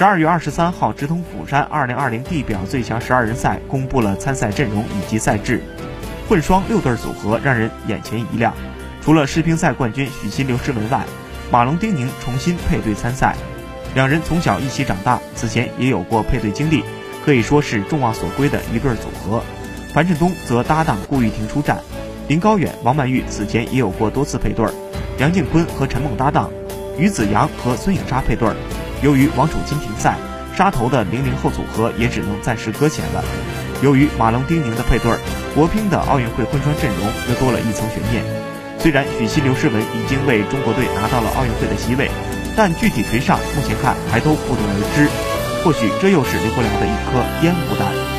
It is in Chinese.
十二月二十三号，直通釜山二零二零地表最强十二人赛公布了参赛阵容以及赛制，混双六对组合让人眼前一亮。除了世乒赛冠军许昕、刘诗雯外，马龙、丁宁重新配对参赛。两人从小一起长大，此前也有过配对经历，可以说是众望所归的一对组合。樊振东则搭档顾玉婷出战，林高远、王曼玉此前也有过多次配对，梁靖昆和陈梦搭档，于子洋和孙颖莎配对。由于王楚钦停赛，杀头的零零后组合也只能暂时搁浅了。由于马龙丁宁的配对，国乒的奥运会混双阵容又多了一层悬念。虽然许昕刘诗雯已经为中国队拿到了奥运会的席位，但具体谁上，目前看还都不得而知。或许这又是刘国梁的一颗烟雾弹。